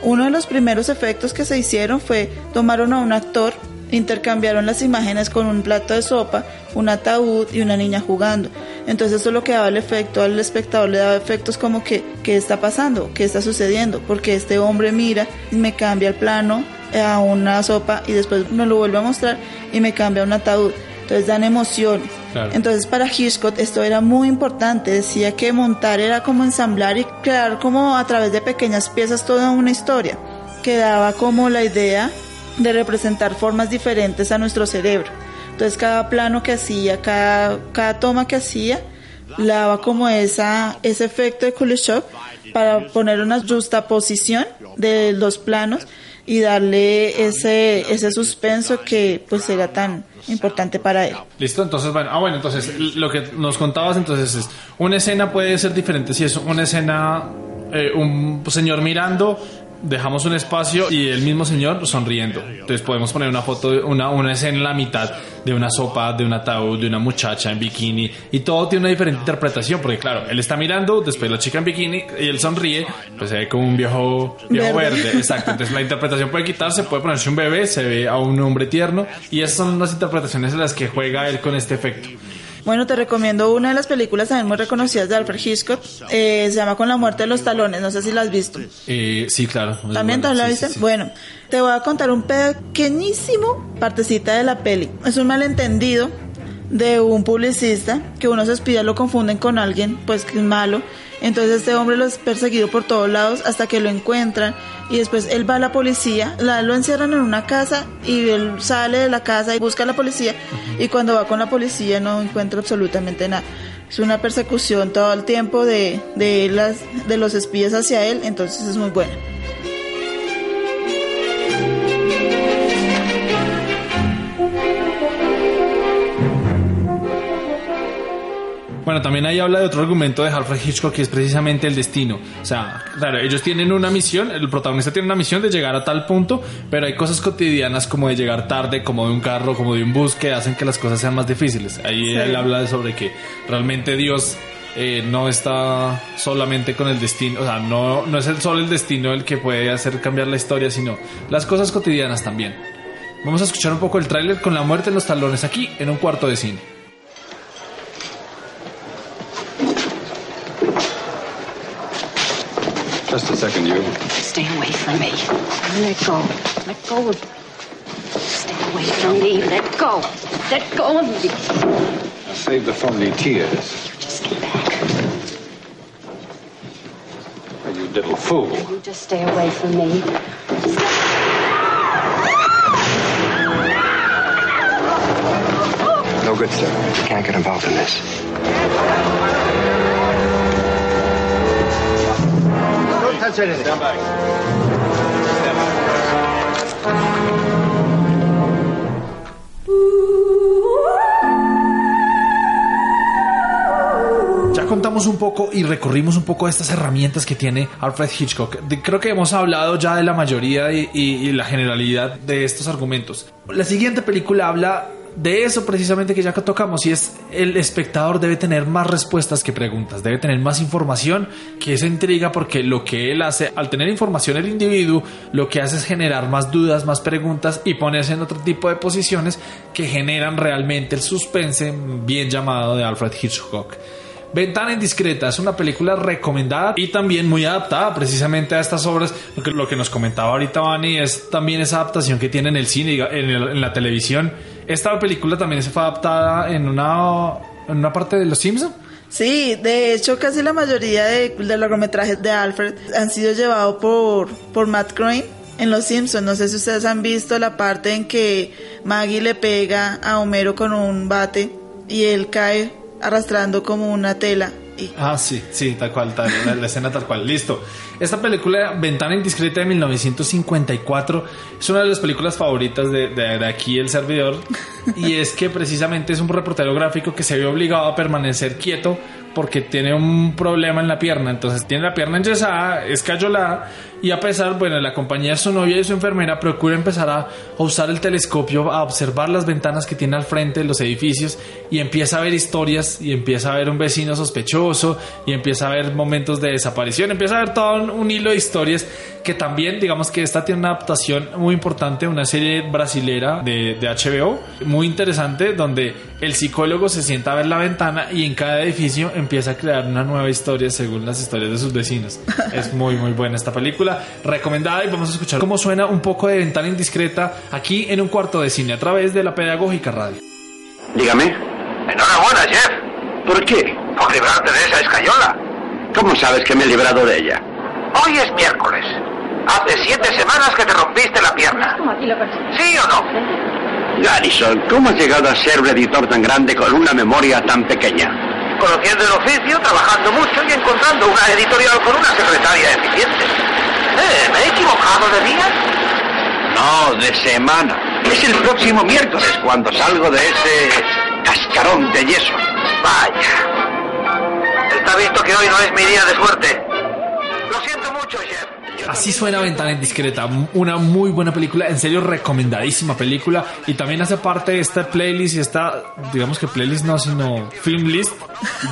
uno de los primeros efectos que se hicieron fue tomaron a un actor, intercambiaron las imágenes con un plato de sopa, un ataúd y una niña jugando. Entonces eso lo que daba el efecto al espectador le daba efectos como que ¿qué está pasando? ¿Qué está sucediendo? Porque este hombre mira me cambia el plano a una sopa y después me lo vuelve a mostrar y me cambia a un ataúd. Entonces dan emociones. Claro. Entonces para Hitchcock esto era muy importante. Decía que montar era como ensamblar y crear como a través de pequeñas piezas toda una historia. Que daba como la idea de representar formas diferentes a nuestro cerebro. Entonces cada plano que hacía, cada, cada toma que hacía, le daba como esa, ese efecto de Kuleshov para poner una justaposición de los planos y darle ese, ese suspenso que pues era tan importante para él. Listo, entonces, bueno, ah, bueno, entonces lo que nos contabas entonces es, una escena puede ser diferente si es una escena, eh, un señor mirando, dejamos un espacio y el mismo señor sonriendo. Entonces podemos poner una foto, una, una escena en la mitad de una sopa, de un ataúd, de una muchacha en bikini y todo tiene una diferente interpretación porque claro, él está mirando, después la chica en bikini y él sonríe, pues se ve como un viejo, viejo Verde. verde. Exacto, entonces la interpretación puede quitarse, puede ponerse un bebé, se ve a un hombre tierno y esas son las interpretaciones en las que juega él con este efecto. Bueno, te recomiendo una de las películas también muy reconocidas de Alfred Hitchcock. eh, se llama Con la muerte de los talones. No sé si la has visto. Eh, sí, claro. ¿También te la viste? sí, sí. Bueno, te voy a contar un pequeñísimo partecita de la peli. Es un malentendido de un publicista que unos espías lo confunden con alguien, pues que es malo. Entonces este hombre lo es perseguido por todos lados hasta que lo encuentran y después él va a la policía, la, lo encierran en una casa y él sale de la casa y busca a la policía y cuando va con la policía no encuentra absolutamente nada. Es una persecución todo el tiempo de, de, las, de los espías hacia él, entonces es muy buena. También ahí habla de otro argumento de Alfred Hitchcock que es precisamente el destino. O sea, claro, ellos tienen una misión, el protagonista tiene una misión de llegar a tal punto, pero hay cosas cotidianas como de llegar tarde, como de un carro, como de un bus que hacen que las cosas sean más difíciles. Ahí Sí. él habla sobre que realmente Dios eh, no está solamente con el destino, o sea, no, no es el solo el destino el que puede hacer cambiar la historia, sino las cosas cotidianas también. Vamos a escuchar un poco el tráiler con la muerte en los talones aquí en un cuarto de cine. Just a second, you. Stay away from me. Let go. Let go of Stay away from me. Let go. Let go of me. Now save the phony tears. Just get back. You little fool. You just stay away from me. No good, sir. You can't get involved in this. Ya contamos un poco y recorrimos un poco estas herramientas que tiene Alfred Hitchcock. Creo que hemos hablado ya de la mayoría y, la generalidad de estos argumentos. La siguiente película habla de eso precisamente que ya tocamos y es el espectador debe tener más respuestas que preguntas, debe tener más información que eso intriga porque lo que él hace al tener información el individuo lo que hace es generar más dudas, más preguntas y ponerse en otro tipo de posiciones que generan realmente el suspense bien llamado de Alfred Hitchcock. Ventana Indiscreta es una película recomendada y también muy adaptada precisamente a estas obras. Lo que, lo que nos comentaba ahorita Vani es también esa adaptación que tiene en el cine en, en la televisión. Esta película también se fue adaptada en una, en una parte de Los Simpsons. Sí, de hecho casi la mayoría de, de largometrajes de Alfred han sido llevados por, por Matt Groening en Los Simpsons. No sé si ustedes han visto la parte en que Maggie le pega a Homero con un bate y él cae arrastrando como una tela. Y Ah, sí, sí, tal cual, tal, la, la escena tal cual. Listo. Esta película, Ventana Indiscreta de 1954, es una de las películas favoritas de, aquí el servidor. Y es que precisamente es un reportero gráfico que se ve obligado a permanecer quieto porque tiene un problema en la pierna. Entonces tiene la pierna enyesada, es cayolada. Y a pesar, bueno, la compañía de su novia y su enfermera procura empezar a, a usar el telescopio, a observar las ventanas que tiene al frente de los edificios y empieza a ver historias y empieza a ver un vecino sospechoso y empieza a ver momentos de desaparición, empieza a ver todo un, hilo de historias que también, digamos que esta tiene una adaptación muy importante, una serie brasilera de, de HBO, muy interesante, donde el psicólogo se sienta a ver la ventana y en cada edificio empieza a crear una nueva historia según las historias de sus vecinos. Es muy, muy buena esta película, recomendada y vamos a escuchar cómo suena un poco de ventana indiscreta aquí en un cuarto de cine a través de la Pedagógica Radio. Dígame. Enhorabuena, Jeff. ¿Por qué? Por librarte de esa escayola. ¿Cómo sabes que me he librado de ella? Hoy es miércoles. Hace siete semanas que te rompiste la pierna. ¿Sí o no? Garrison, ¿cómo has llegado a ser un editor tan grande con una memoria tan pequeña? Conociendo el oficio, trabajando mucho y encontrando una editorial con una secretaria eficiente. Eh, ¿me he equivocado de día? No, de semana. Es el próximo miércoles cuando salgo de ese cascarón de yeso. Vaya. Está visto que hoy no es mi día de suerte. Así suena Ventana Indiscreta, una muy buena película, en serio recomendadísima película y también hace parte de esta playlist y esta, digamos que playlist no, sino film list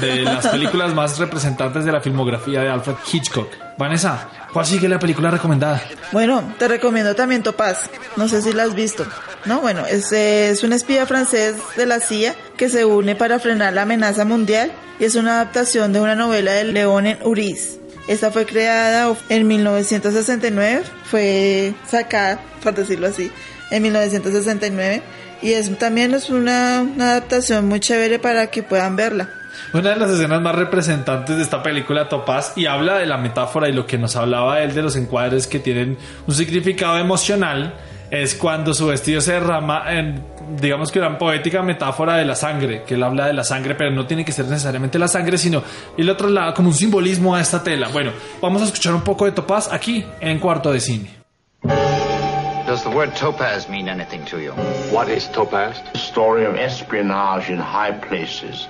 de las películas más representantes de la filmografía de Alfred Hitchcock. Vanessa, ¿cuál sigue la película recomendada? Bueno, te recomiendo también Topaz. No sé si la has visto. No, bueno, es, es un espía francés de la CIA que se une para frenar la amenaza mundial y es una adaptación de una novela de Leonen Uriz. Esta fue creada en 1969, fue sacada, por decirlo así, en 1969 y es también es una, una adaptación muy chévere para que puedan verla. Una de las escenas más representantes de esta película Topaz y habla de la metáfora y lo que nos hablaba él de los encuadres que tienen un significado emocional es cuando su vestido se derrama en, digamos que una poética metáfora de la sangre, que él habla de la sangre, pero no tiene que ser necesariamente la sangre, sino y lo traslada como un simbolismo a esta tela. Bueno, vamos a escuchar un poco de Topaz aquí en Cuarto de Cine. Does the word topaz mean anything to you? What is topaz? The story of espionage in high places.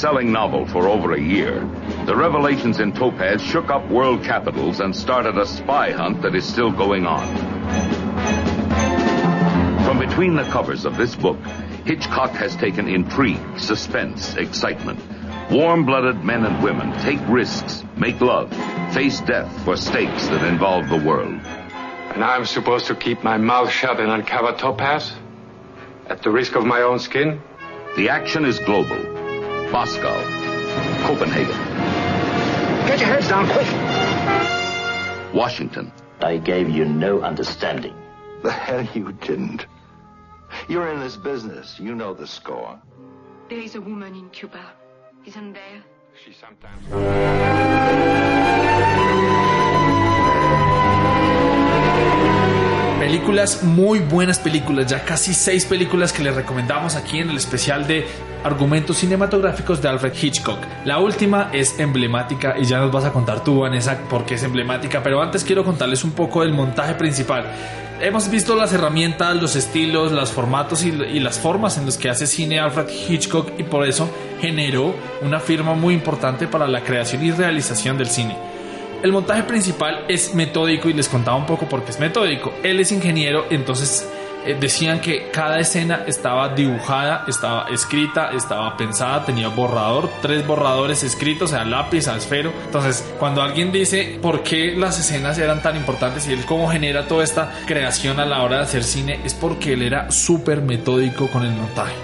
Best-selling novel for over a year, the revelations in Topaz shook up world capitals and started a spy hunt that is still going on. From between the covers of this book, Hitchcock has taken intrigue, suspense, excitement, Warm blooded men and women take risks, make love, face death for stakes that involve the world. And I'm supposed to keep my mouth shut and uncover Topaz? At the risk of my own skin? The action is global. Moscow, Copenhagen, Get your heads down quick. Washington. I gave you no understanding. The hell you didn't. You're in this business. You know the score. There is a woman in Cuba, isn't there? She sometimes. Películas, muy buenas películas, ya casi seis películas que les recomendamos aquí en el especial de argumentos cinematográficos de Alfred Hitchcock. La última es emblemática y ya nos vas a contar tú, Vanessa, por qué es emblemática, pero antes quiero contarles un poco del montaje principal. Hemos visto las herramientas, los estilos, los formatos y, y las formas en las que hace cine Alfred Hitchcock y por eso generó una firma muy importante para la creación y realización del cine. El montaje principal es metódico y les contaba un poco por qué es metódico. Él es ingeniero, entonces eh, decían que cada escena estaba dibujada, estaba escrita, estaba pensada, tenía borrador, tres borradores escritos a lápiz, a esfero. Entonces, cuando alguien dice por qué las escenas eran tan importantes y él cómo genera toda esta creación a la hora de hacer cine, es porque él era súper metódico con el montaje.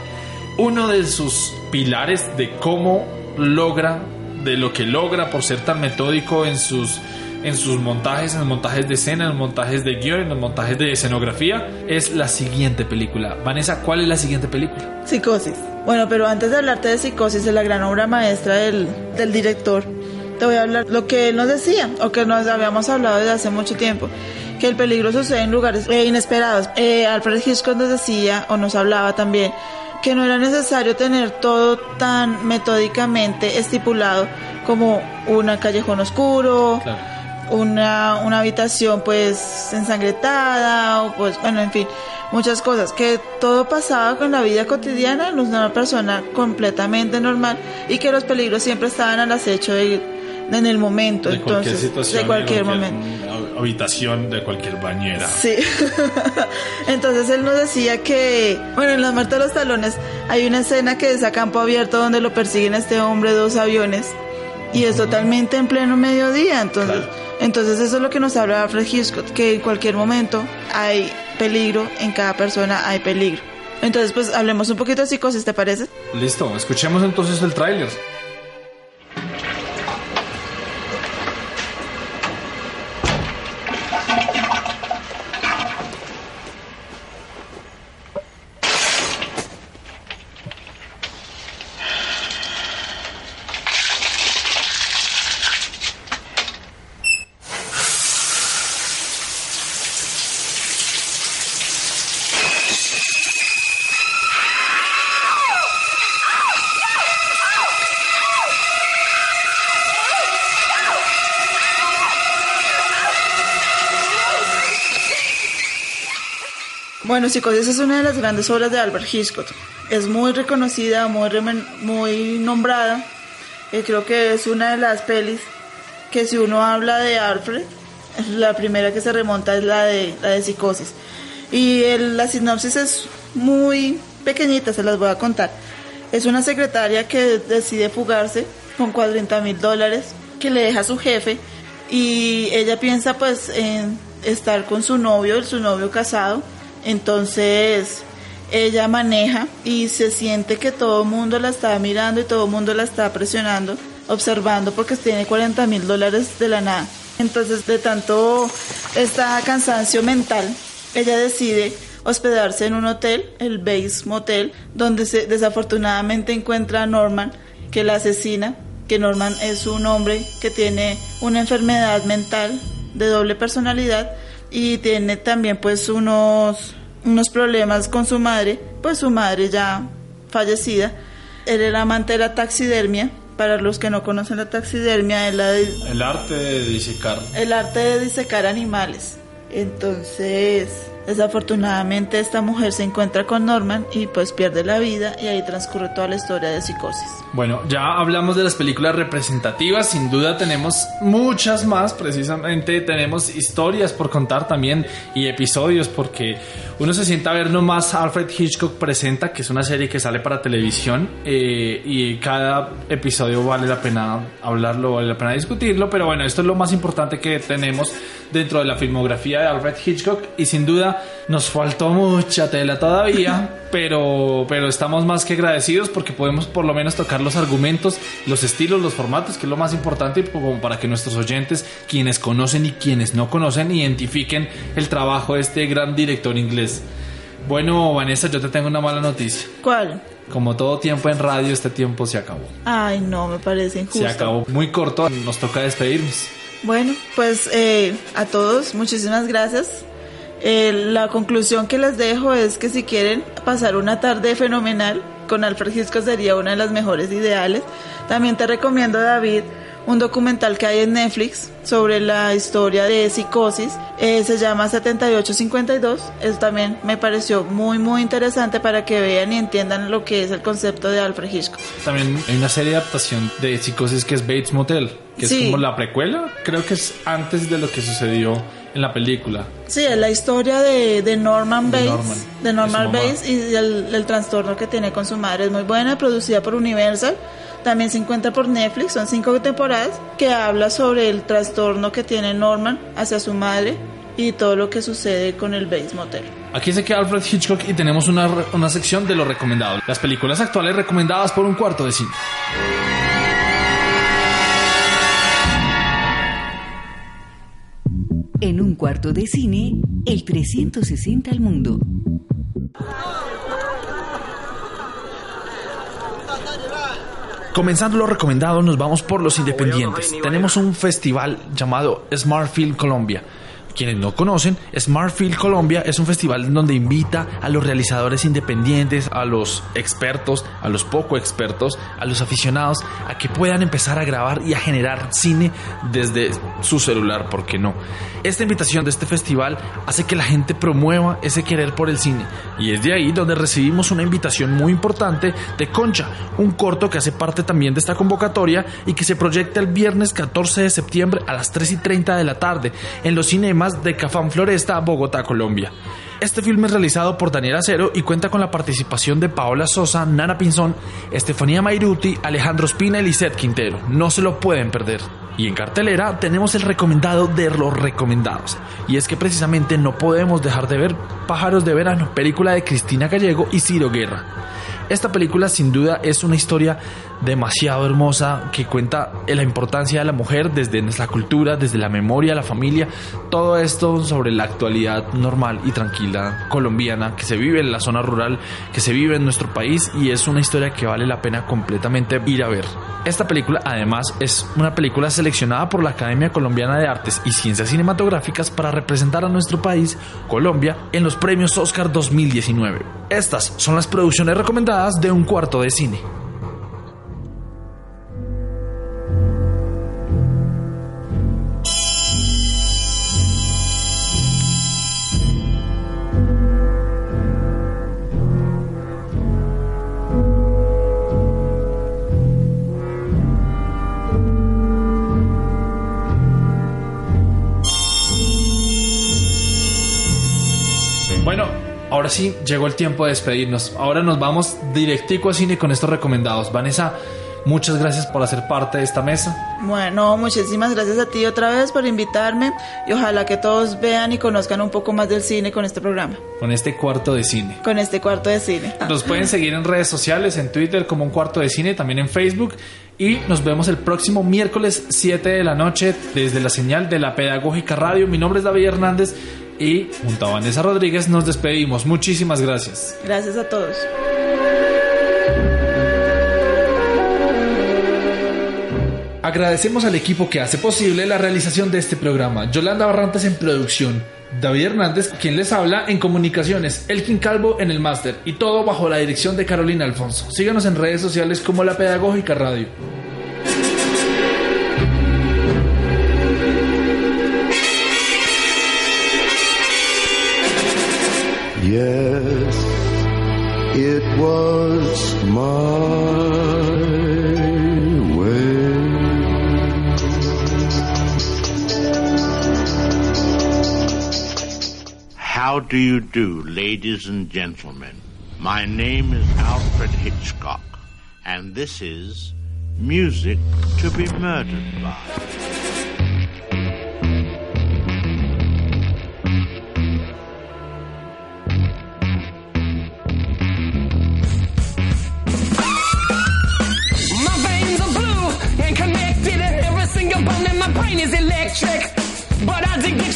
Uno de sus pilares de cómo logra de lo que logra por ser tan metódico en sus en sus montajes, en los montajes de escena, en los montajes de guion, en los montajes de escenografía, es la siguiente película. Vanessa, ¿cuál es la siguiente película? Psicosis. Bueno, pero antes de hablarte de Psicosis, de la gran obra maestra del, del director, te voy a hablar lo que él nos decía, o que nos habíamos hablado desde hace mucho tiempo, que el peligro sucede en lugares eh, inesperados. Eh, Alfred Hitchcock nos decía, o nos hablaba también, que no era necesario tener todo tan metódicamente estipulado como una callejón oscuro, una, una habitación pues ensangretada, o pues bueno, en fin, muchas cosas, que todo pasaba con la vida cotidiana de una persona completamente normal y que los peligros siempre estaban al acecho de- en el momento, De cualquier entonces, situación, de cualquier momento. Habitación, de cualquier bañera. Sí. Entonces él nos decía que, bueno, en Las Muertes de los Talones hay una escena que es a campo abierto donde lo persiguen a este hombre dos aviones y es totalmente en pleno mediodía. Entonces, entonces eso es lo que nos habla Alfred Hitchcock, que en cualquier momento hay peligro, en cada persona hay peligro. Entonces, pues hablemos un poquito de psicosis, ¿te parece? Listo, escuchemos entonces el tráiler. Bueno, Psicosis es una de las grandes obras de Albert Hitchcock. Es muy reconocida, muy, muy nombrada. Eh, creo que es una de las pelis que si uno habla de Alfred, la primera que se remonta es la de, la de Psicosis. Y el- la sinopsis es muy pequeñita, se las voy a contar. Es una secretaria que decide fugarse con 40 mil dólares que le deja a su jefe y ella piensa pues en estar con su novio, su novio casado. Entonces ella maneja y se siente que todo el mundo la está mirando y todo el mundo la está presionando, observando porque tiene 40 mil dólares de la nada. Entonces de tanto esta cansancio mental, ella decide hospedarse en un hotel, el Base Motel, donde se desafortunadamente encuentra a Norman, que la asesina, que Norman es un hombre que tiene una enfermedad mental de doble personalidad y tiene también pues unos, unos problemas con su madre, pues su madre ya fallecida. Él era amante de la taxidermia. Para los que no conocen la taxidermia, es la de- El arte de disecar. el arte de disecar animales. Entonces, Desafortunadamente esta mujer se encuentra con Norman y pues pierde la vida y ahí transcurre toda la historia de psicosis. Bueno, ya hablamos de las películas representativas, sin duda tenemos muchas más, precisamente tenemos historias por contar también y episodios porque uno se sienta a ver nomás Alfred Hitchcock presenta, que es una serie que sale para televisión eh, y cada episodio vale la pena hablarlo, vale la pena discutirlo, pero bueno, esto es lo más importante que tenemos dentro de la filmografía de Alfred Hitchcock y sin duda nos faltó mucha tela todavía, pero, pero estamos más que agradecidos porque podemos por lo menos tocar los argumentos, los estilos, los formatos, que es lo más importante como para que nuestros oyentes, quienes conocen y quienes no conocen, identifiquen el trabajo de este gran director inglés. Bueno, Vanessa, yo te tengo una mala noticia. ¿Cuál? Como todo tiempo en radio, este tiempo se acabó. Ay, no, me parece injusto. Se acabó muy corto, nos toca despedirnos. Bueno, pues eh, a todos muchísimas gracias. Eh, la conclusión que les dejo es que si quieren pasar una tarde fenomenal con Alfred Hitchcock sería una de las mejores ideales. También te recomiendo, David, un documental que hay en Netflix sobre la historia de psicosis. Eh, se llama 7852. Eso también me pareció muy, muy interesante para que vean y entiendan lo que es el concepto de Alfred Hitchcock. También hay una serie de adaptación de psicosis que es Bates Motel, que Sí. es como la precuela. Creo que es antes de lo que sucedió en la película. Sí, es la historia de, de Norman De Bates, Norman, de Norman de mamá. Bates y el, el trastorno que tiene con su madre. Es muy buena, producida por Universal. También se encuentra por Netflix, son cinco temporadas, que habla sobre el trastorno que tiene Norman hacia su madre y todo lo que sucede con el Bates Motel. Aquí se queda Alfred Hitchcock y tenemos una, una sección de lo recomendado. Las películas actuales recomendadas por un cuarto de cine. En un cuarto de cine, el 360 al mundo. Comenzando lo recomendado, nos vamos por los independientes. Tenemos un festival llamado Smartfield Colombia. Quienes no conocen, Smartfield Colombia es un festival donde invita a los realizadores independientes, a los expertos, a los poco expertos, a los aficionados, a que puedan empezar a grabar y a generar cine desde su celular, ¿por qué no? Esta invitación de este festival hace que la gente promueva ese querer por el cine. Y es de ahí donde recibimos una invitación muy importante de Concha, un corto que hace parte también de esta convocatoria y que se proyecta el viernes 14 de septiembre a las 3 y 30 de la tarde en los cinemas de Cafán Floresta, Bogotá, Colombia. Este filme es realizado por Daniel Acero y cuenta con la participación de Paola Sosa, Nana Pinzón, Estefanía Mairuti, Alejandro Espina y Lisette Quintero. No se lo pueden perder. Y en cartelera tenemos el recomendado de los recomendados. Y es que precisamente no podemos dejar de ver Pájaros de Verano, película de Cristina Gallego y Ciro Guerra. Esta película sin duda es una historia demasiado hermosa que cuenta la importancia de la mujer desde nuestra cultura, desde la memoria, la familia, todo esto sobre la actualidad normal y tranquila colombiana que se vive en la zona rural, que se vive en nuestro país y es una historia que vale la pena completamente ir a ver. Esta película además es una película seleccionada por la Academia Colombiana de Artes y Ciencias Cinematográficas para representar a nuestro país, Colombia, en los premios Oscar 2019. Estas son las producciones recomendadas de un cuarto de cine. Ahora sí llegó el tiempo de despedirnos. Ahora nos vamos directico a cine con estos recomendados. Vanessa, muchas gracias por hacer parte de esta mesa. Bueno, muchísimas gracias a ti otra vez por invitarme y ojalá que todos vean y conozcan un poco más del cine con este programa, Con este cuarto de cine. con este cuarto de cine. Nos pueden seguir en redes sociales, en Twitter como un cuarto de cine, también en Facebook. Y nos vemos el próximo miércoles 7 de la noche desde la señal de la Pedagógica Radio. Mi nombre es David Hernández y junto a Vanessa Rodríguez nos despedimos. Muchísimas gracias. Gracias a todos. Agradecemos al equipo que hace posible la realización de este programa. Yolanda Barrantes en producción. David Hernández, quien les habla en comunicaciones, Elkin Calvo en el máster y todo bajo la dirección de Carolina Alfonso. Síganos en redes sociales como La Pedagógica Radio. Yes, it was my way. How do you do, ladies and gentlemen? My name is Alfred Hitchcock, and this is Music to be Murdered by. is electric, but I dig the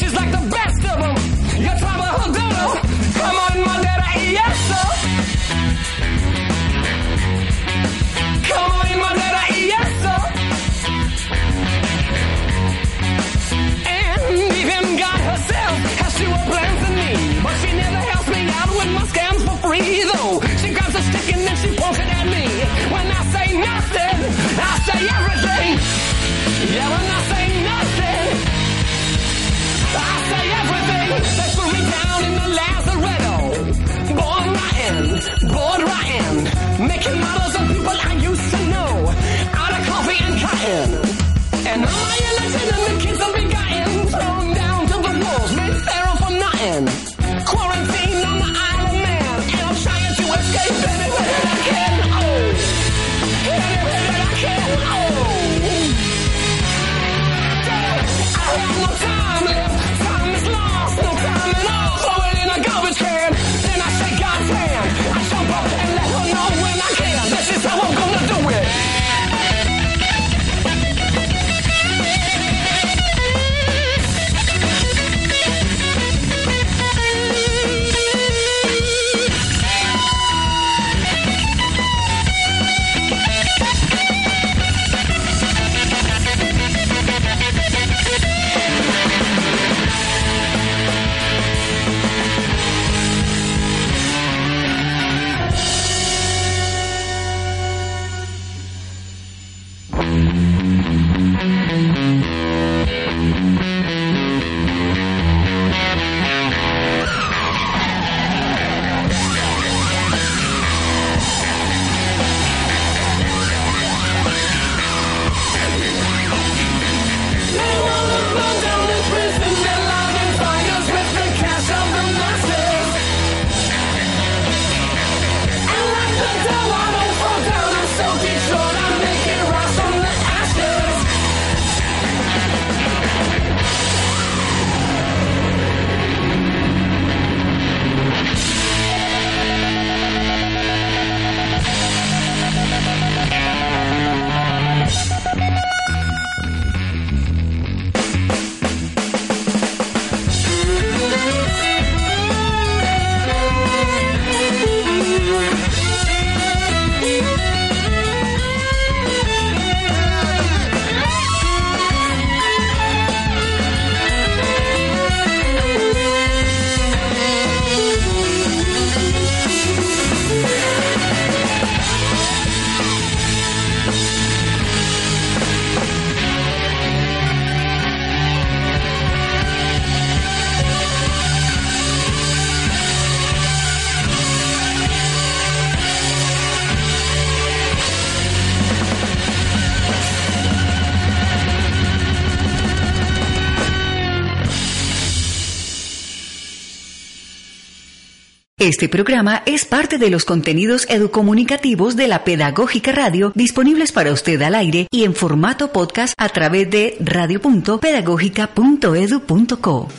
Este programa es parte de los contenidos educomunicativos de la Pedagógica Radio disponibles para usted al aire y en formato podcast a través de radio.pedagógica.edu.co.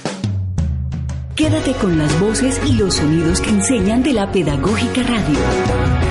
Quédate con las voces y los sonidos que enseñan de la Pedagógica Radio.